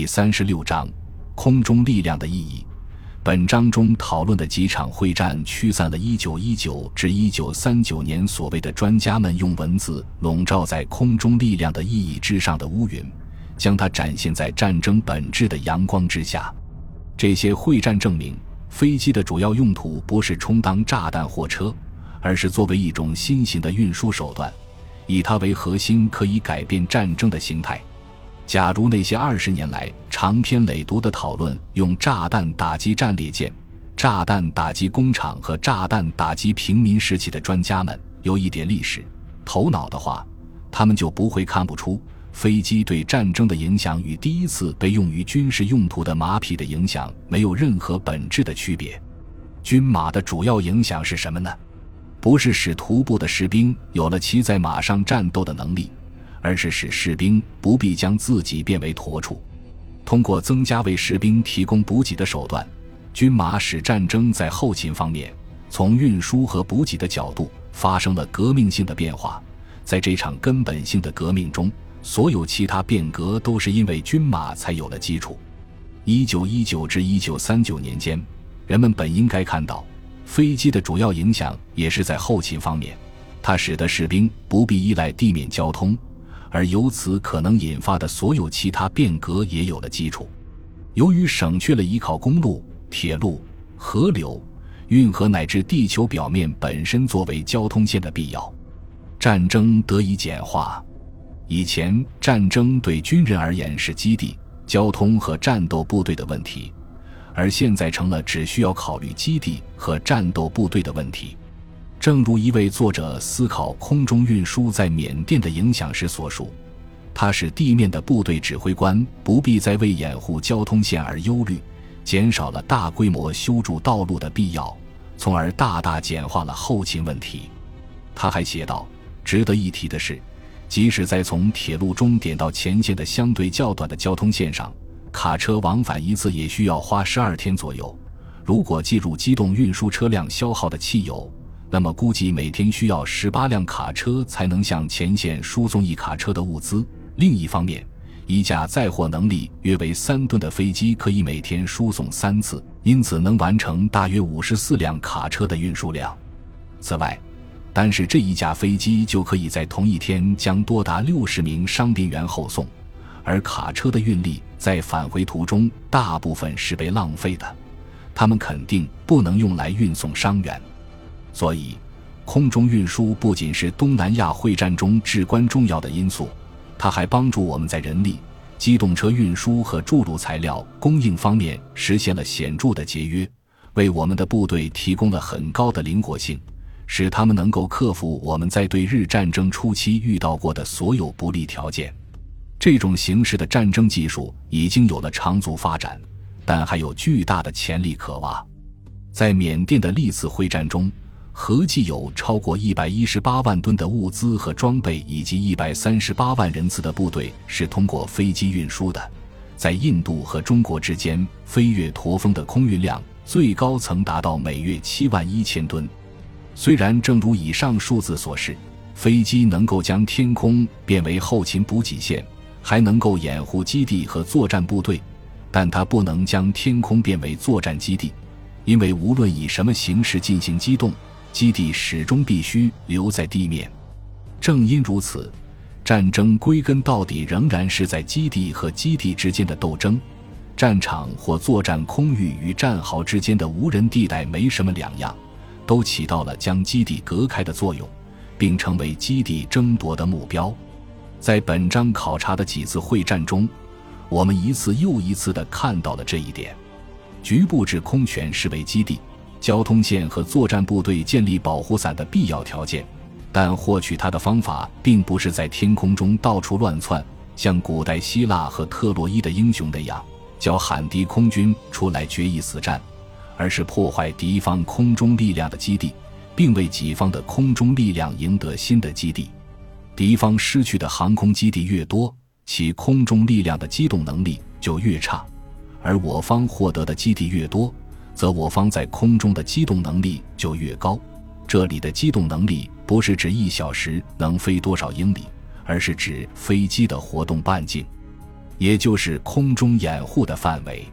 第三十六章空中力量的意义。本章中讨论的几场会战驱散了1919至1939年所谓的专家们用文字笼罩在空中力量的意义之上的乌云，将它展现在战争本质的阳光之下。这些会战证明，飞机的主要用途不是充当炸弹货车，而是作为一种新型的运输手段，以它为核心可以改变战争的形态。假如那些二十年来长篇累牍的讨论用炸弹打击战列舰、炸弹打击工厂和炸弹打击平民时期的专家们有一点历史头脑的话，他们就不会看不出飞机对战争的影响与第一次被用于军事用途的马匹的影响没有任何本质的区别。军马的主要影响是什么呢？不是使徒步的士兵有了骑在马上战斗的能力。而是使士兵不必将自己变为驼畜，通过增加为士兵提供补给的手段，军马使战争在后勤方面从运输和补给的角度发生了革命性的变化。在这场根本性的革命中，所有其他变革都是因为军马才有了基础。一九一九至一九三九年间，人们本应该看到飞机的主要影响也是在后勤方面，它使得士兵不必依赖地面交通。而由此可能引发的所有其他变革也有了基础。由于省去了依靠公路、铁路、河流、运河乃至地球表面本身作为交通线的必要，战争得以简化。以前，战争对军人而言是基地、交通和战斗部队的问题，而现在成了只需要考虑基地和战斗部队的问题。正如一位作者思考空中运输在缅甸的影响时所述，它使地面的部队指挥官不必再为掩护交通线而忧虑，减少了大规模修筑道路的必要，从而大大简化了后勤问题。他还写道：“值得一提的是，即使在从铁路终点到前线的相对较短的交通线上，卡车往返一次也需要花十二天左右。如果计入机动运输车辆消耗的汽油。”那么估计每天需要十八辆卡车才能向前线输送一卡车的物资。另一方面，一架载货能力约为三吨的飞机可以每天输送三次，因此能完成大约五十四辆卡车的运输量。此外，单是这一架飞机就可以在同一天将多达六十名伤病员后送，而卡车的运力在返回途中大部分是被浪费的，他们肯定不能用来运送伤员。所以，空中运输不仅是东南亚会战中至关重要的因素，它还帮助我们在人力、机动车运输和筑路材料供应方面实现了显著的节约，为我们的部队提供了很高的灵活性，使他们能够克服我们在对日战争初期遇到过的所有不利条件。这种形式的战争技术已经有了长足发展，但还有巨大的潜力可挖。在缅甸的历次会战中，合计有超过一百一十八万吨的物资和装备，以及一百三十八万人次的部队是通过飞机运输的。在印度和中国之间，飞越驼峰的空运量最高曾达到每月七万一千吨。虽然正如以上数字所示，飞机能够将天空变为后勤补给线，还能够掩护基地和作战部队，但它不能将天空变为作战基地，因为无论以什么形式进行机动。基地始终必须留在地面，正因如此，战争归根到底仍然是在基地和基地之间的斗争。战场或作战空域与战壕之间的无人地带没什么两样，都起到了将基地隔开的作用，并成为基地争夺的目标。在本章考察的几次会战中，我们一次又一次地看到了这一点：局部制空权视为基地。交通线和作战部队建立保护伞的必要条件，但获取它的方法并不是在天空中到处乱窜，像古代希腊和特洛伊的英雄那样叫喊敌空军出来决一死战，而是破坏敌方空中力量的基地，并为己方的空中力量赢得新的基地。敌方失去的航空基地越多，其空中力量的机动能力就越差，而我方获得的基地越多。则我方在空中的机动能力就越高。这里的机动能力不是指一小时能飞多少英里，而是指飞机的活动半径。也就是空中掩护的范围。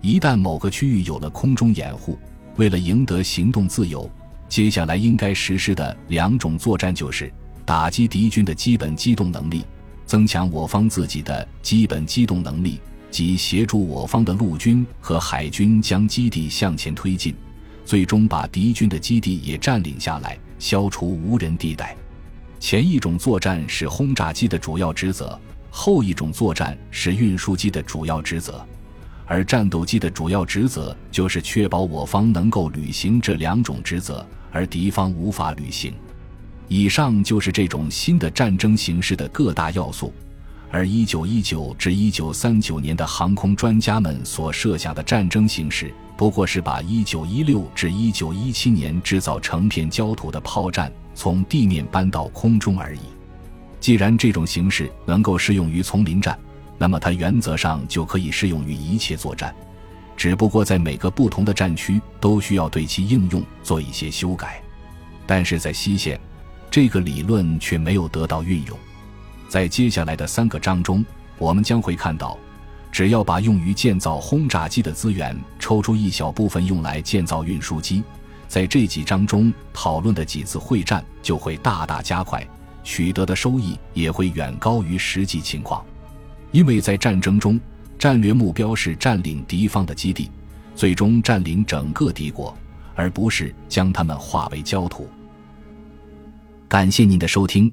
一旦某个区域有了空中掩护，为了赢得行动自由，接下来应该实施的两种作战就是打击敌军的基本机动能力，增强我方自己的基本机动能力，及协助我方的陆军和海军将基地向前推进，最终把敌军的基地也占领下来，消除无人地带。前一种作战是轰炸机的主要职责，后一种作战是运输机的主要职责，而战斗机的主要职责就是确保我方能够履行这两种职责，而敌方无法履行。以上就是这种新的战争形式的各大要素，而一九一九至一九三九年的航空专家们所设想的战争形式，不过是把一九一六至一九一七年制造成片焦土的炮战。从地面搬到空中而已。既然这种形式能够适用于丛林战，那么它原则上就可以适用于一切作战，只不过在每个不同的战区都需要对其应用做一些修改。但是在西线，这个理论却没有得到运用。在接下来的三个章中，我们将会看到，只要把用于建造轰炸机的资源抽出一小部分用来建造运输机。在这几章中讨论的几次会战就会大大加快，取得的收益也会远高于实际情况，因为在战争中，战略目标是占领敌方的基地，最终占领整个敌国，而不是将他们化为焦土。感谢您的收听，